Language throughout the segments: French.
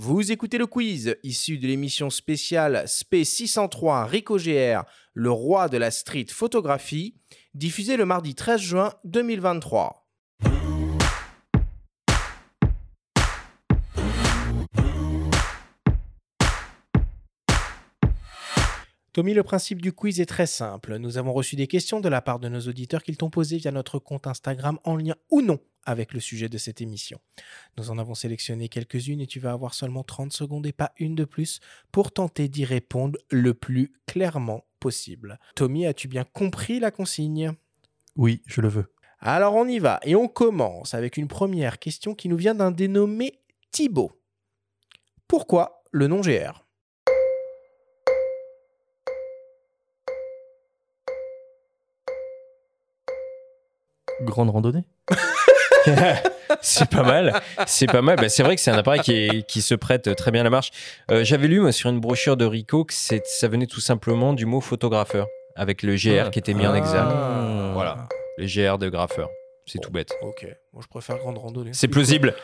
Vous écoutez le quiz issu de l'émission spéciale SP 603 Rico GR, le roi de la street photographie, diffusée le mardi 13 juin 2023. Tommy, le principe du quiz est très simple. Nous avons reçu des questions de la part de nos auditeurs qu'ils t'ont posées via notre compte Instagram en lien ou non avec le sujet de cette émission. Nous en avons sélectionné quelques-unes et tu vas avoir seulement 30 secondes et pas une de plus pour tenter d'y répondre le plus clairement possible. Tommy, as-tu bien compris la consigne? Oui, je le veux. Alors on y va et on commence avec une première question qui nous vient d'un dénommé Thibaut. Pourquoi le nom GR Grande randonnée? c'est pas mal. C'est pas mal. Bah, c'est vrai que c'est un appareil qui, qui, se prête très bien à la marche. Euh, j'avais lu moi, sur une brochure de Rico que ça venait tout simplement du mot photographeur, avec le GR qui était mis en exergue. Ah. Voilà, le GR de graffeur. C'est tout bête. Ok, moi je préfère grande randonnée. C'est plausible.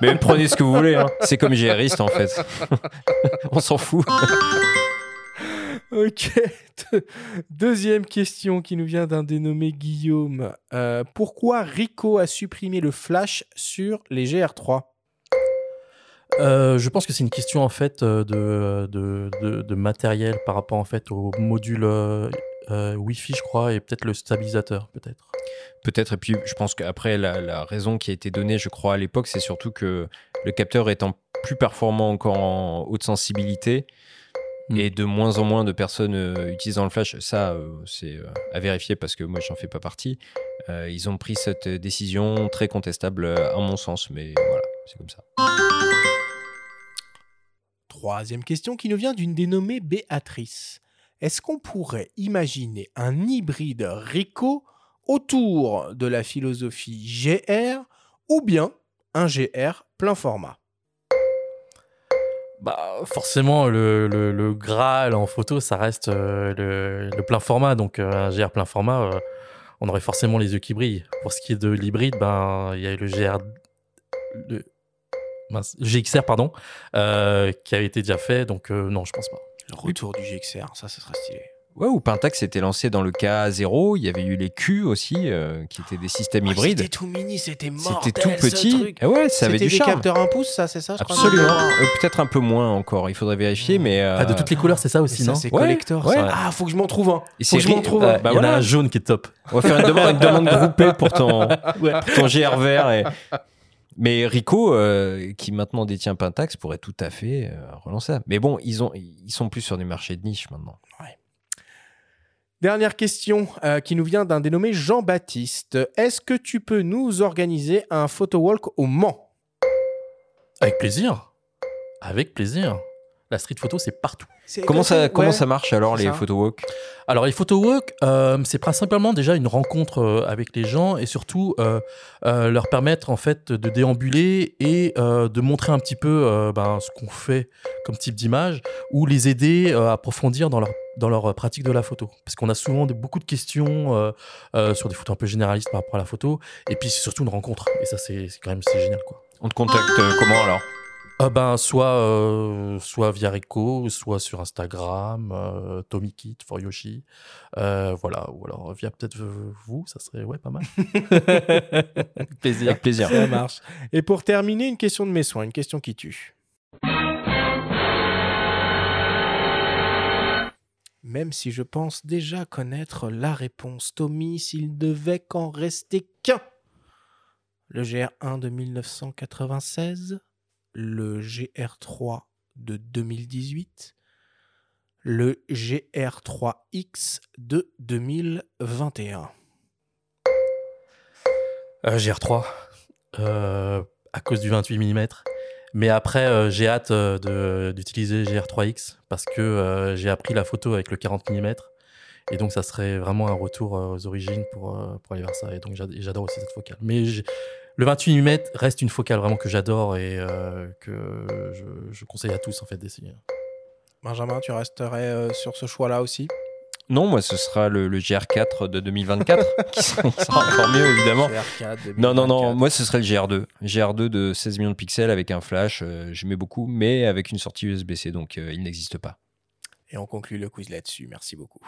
Mais prenez ce que vous voulez. hein. C'est comme GRiste en fait. On s'en fout. Ok. Deuxième question qui nous vient d'un dénommé Guillaume. Euh, pourquoi Rico a supprimé le flash sur les GR3 Euh, je pense que c'est une question en fait euh, de, de, de- de matériel par rapport en fait au module euh, Wi-Fi, je crois, et peut-être le stabilisateur, peut-être. Peut-être. Et puis je pense qu'après la, la raison qui a été donnée, je crois à l'époque, c'est surtout que le capteur étant plus performant encore en haute sensibilité. Mm. Et de moins en moins de personnes euh, utilisant le flash, ça euh, c'est euh, à vérifier parce que moi j'en fais pas partie. Euh, ils ont pris cette décision très contestable à mon sens, mais voilà, c'est comme ça. Troisième question qui nous vient d'une dénommée Béatrice. Est-ce qu'on pourrait imaginer un hybride Rico autour de la philosophie GR ou bien un GR plein format? Bah, forcément, le, le, en photo, ça reste euh, le, le plein format. Donc, euh, un GR plein format, euh, on aurait forcément les yeux qui brillent. Pour ce qui est de l'hybride, ben, il y a le GR. Le, GXR, pardon, qui a été déjà fait. Donc, non, je pense pas. Le retour du GXR, ça, ça serait stylé. Ouais, ou Pentax s'était lancé dans le K0, il y avait eu les Q aussi, euh, qui étaient des systèmes Ah, hybrides. C'était tout mini, c'était mortel. C'était tout ce petit. truc. Ah ouais, ça avait C'était du des charme. capteurs 1 pouce, ça, c'est ça je Absolument. Euh, Peut-être un peu moins encore, il faudrait vérifier, mais. euh, Ah, de toutes les couleurs, c'est ça aussi, ça, non c'est Ouais, collector. ouais. ça. Ah, faut que je m'en trouve un. et Faut que je m'en trouve euh, un. bah Il y en a un jaune qui est top. on va faire une demande, une demande groupée pour ton, pour ton GR vert. et- Mais Rico, euh, qui maintenant détient Pentax, pourrait tout à fait euh, relancer ça. Mais bon, ils, ont, ils sont plus sur du marché de niche maintenant. Dernière question euh, qui nous vient d'un dénommé Jean-Baptiste. Est-ce que tu peux nous organiser un photo walk au Mans? Avec plaisir. Avec plaisir. La street photo, c'est partout. Comment ça, comment Ouais. ça marche alors, les ça. photowalks Alors, les photo walk, euh, c'est principalement déjà une rencontre euh, avec les gens et surtout euh, euh, leur permettre en fait de déambuler et euh, de montrer un petit peu euh, ben, ce qu'on fait comme type d'image ou les aider euh, à approfondir dans leur dans leur pratique de la photo parce qu'on a souvent de- beaucoup de questions euh, euh, sur des photos un peu généralistes par rapport à la photo et puis c'est surtout une rencontre et ça c'est quand même c'est génial quoi On te contacte euh, comment alors? Euh, ben, soit, euh, soit via Rico, soit sur Instagram, euh, Tomikit for Yoshi. Euh, voilà, ou alors via peut-être vous, ça serait ouais, pas mal. Plaisir. Avec plaisir. Ça marche. Et pour terminer, une question de mes soins, une question qui tue. Même si je pense déjà connaître la réponse, Tommy, s'il devait qu'en rester qu'un. Le GR1 de 1996, le GR3 de 2018, le GR3X de 2021. Euh, GR3, euh, à cause du 28 mm. Mais après, euh, j'ai hâte d'utiliser GR3X parce que j'ai appris la photo avec le 40 mm. Et donc, ça serait vraiment un retour aux origines pour, pour aller vers ça. Et donc, j'ad- j'adore aussi cette focale. Mais le 28 mm reste une focale vraiment que j'adore et euh, que je, je conseille à tous en fait d'essayer. Benjamin, tu resterais euh, sur ce choix-là aussi? Non, moi, ce sera le, le GR4 de 2024, qui sera, qui sera encore mieux, évidemment. GR4 Non, non, non, 2024. moi, ce serait le GR2. GR2 de 16 millions de pixels avec un flash, euh, j'aimais beaucoup, mais avec une sortie USB-C, donc euh, il n'existe pas. Et on conclut le quiz là-dessus. Merci beaucoup.